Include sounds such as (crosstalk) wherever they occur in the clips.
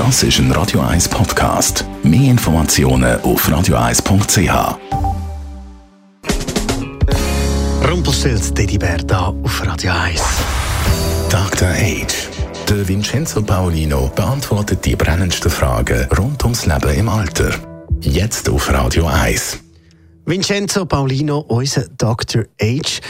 Das ist ein Radio 1 Podcast. Mehr Informationen auf radio1.ch. Rumpelstilz Teddybär da auf Radio 1. Dr. Age. Der Vincenzo Paolino beantwortet die brennendsten Fragen rund ums Leben im Alter. Jetzt auf Radio 1. Vincenzo Paolino, unser Dr. Age.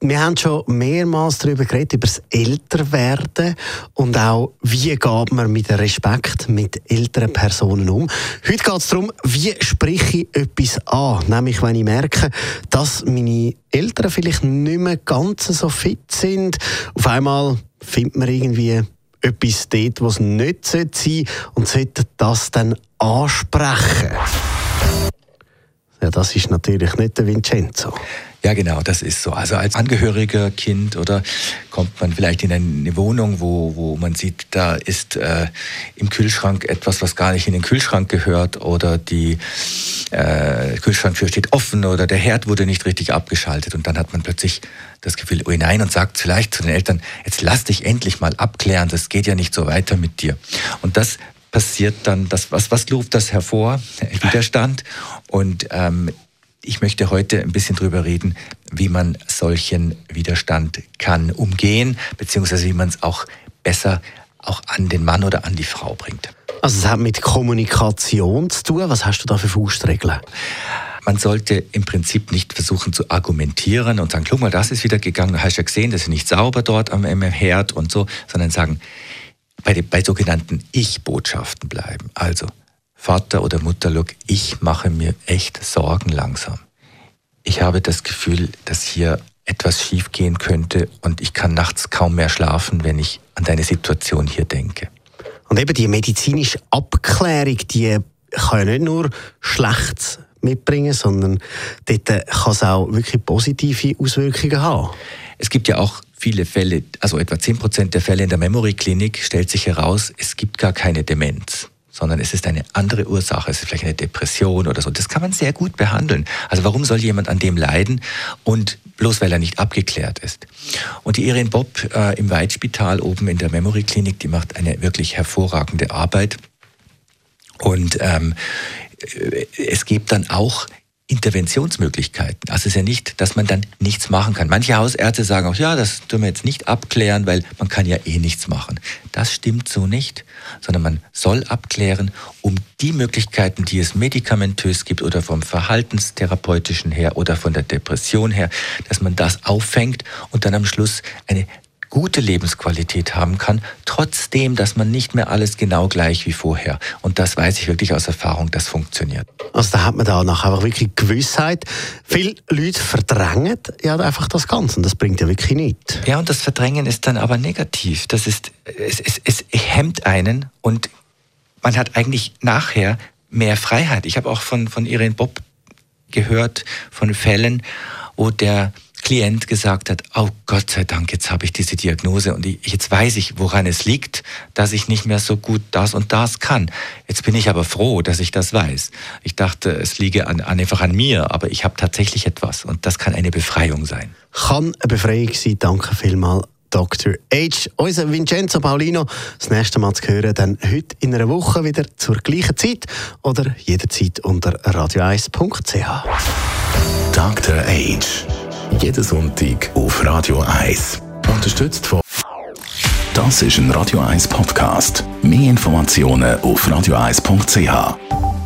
Wir haben schon mehrmals darüber geredet, über das Älterwerden und auch, wie geht man mit Respekt mit älteren Personen um. Heute geht es darum, wie spreche ich etwas an. Nämlich, wenn ich merke, dass meine Eltern vielleicht nicht mehr ganz so fit sind. Auf einmal findet man irgendwie etwas dort, was nicht sein sollte und sollte das dann ansprechen. Ja, das ist natürlich nicht der Vincenzo. Ja, genau, das ist so. Also als angehöriger Kind oder kommt man vielleicht in eine Wohnung, wo, wo man sieht, da ist äh, im Kühlschrank etwas, was gar nicht in den Kühlschrank gehört oder die äh, Kühlschranktür steht offen oder der Herd wurde nicht richtig abgeschaltet und dann hat man plötzlich das Gefühl, oh nein, und sagt vielleicht zu den Eltern, jetzt lass dich endlich mal abklären, das geht ja nicht so weiter mit dir. Und das passiert dann, das, was, was ruft das hervor? (laughs) Widerstand. Und ähm, ich möchte heute ein bisschen darüber reden, wie man solchen Widerstand kann umgehen, beziehungsweise wie man es auch besser auch an den Mann oder an die Frau bringt. Also es hat mit Kommunikation zu tun. Was hast du da für Faustregeln? Man sollte im Prinzip nicht versuchen zu argumentieren und sagen, guck mal, das ist wieder gegangen, du hast ja gesehen, das ist nicht sauber dort am, am Herd und so, sondern sagen, bei, bei sogenannten Ich-Botschaften bleiben. Also, Vater oder Mutter, look, ich mache mir echt Sorgen langsam. Ich habe das Gefühl, dass hier etwas schiefgehen könnte und ich kann nachts kaum mehr schlafen, wenn ich an deine Situation hier denke. Und eben die medizinische Abklärung, die kann ja nicht nur Schlechtes mitbringen, sondern dort kann es auch wirklich positive Auswirkungen haben. Es gibt ja auch viele Fälle, also etwa 10 Prozent der Fälle in der Memory Klinik stellt sich heraus, es gibt gar keine Demenz sondern es ist eine andere Ursache, es ist vielleicht eine Depression oder so. Das kann man sehr gut behandeln. Also warum soll jemand an dem leiden und bloß weil er nicht abgeklärt ist? Und die Irin Bob äh, im Weitspital oben in der Memory Klinik, die macht eine wirklich hervorragende Arbeit. Und ähm, äh, es gibt dann auch Interventionsmöglichkeiten. Also es ist ja nicht, dass man dann nichts machen kann. Manche Hausärzte sagen auch, ja, das tun wir jetzt nicht abklären, weil man kann ja eh nichts machen. Das stimmt so nicht, sondern man soll abklären, um die Möglichkeiten, die es medikamentös gibt oder vom verhaltenstherapeutischen her oder von der Depression her, dass man das auffängt und dann am Schluss eine gute Lebensqualität haben kann, trotzdem, dass man nicht mehr alles genau gleich wie vorher. Und das weiß ich wirklich aus Erfahrung, das funktioniert. Also da hat man da nachher einfach wirklich Gewissheit. Viele Leute verdrängen ja einfach das Ganze und das bringt ja wirklich nichts. Ja, und das Verdrängen ist dann aber negativ. Das ist, es, es, es hemmt einen und man hat eigentlich nachher mehr Freiheit. Ich habe auch von, von Irene Bob gehört, von Fällen, wo der Klient gesagt hat, oh Gott sei Dank, jetzt habe ich diese Diagnose und ich, jetzt weiß ich, woran es liegt, dass ich nicht mehr so gut das und das kann. Jetzt bin ich aber froh, dass ich das weiß. Ich dachte, es liege an, einfach an mir, aber ich habe tatsächlich etwas und das kann eine Befreiung sein. Kann eine Befreiung sein, danke vielmals. Dr. H. Unser Vincenzo Paulino, das nächste Mal zu hören, dann heute in einer Woche wieder zur gleichen Zeit oder jederzeit unter radio1.ch. Dr. H jeden Sonntag auf Radio 1. Unterstützt von. Das ist ein Radio 1 Podcast. Mehr Informationen auf radio1.ch.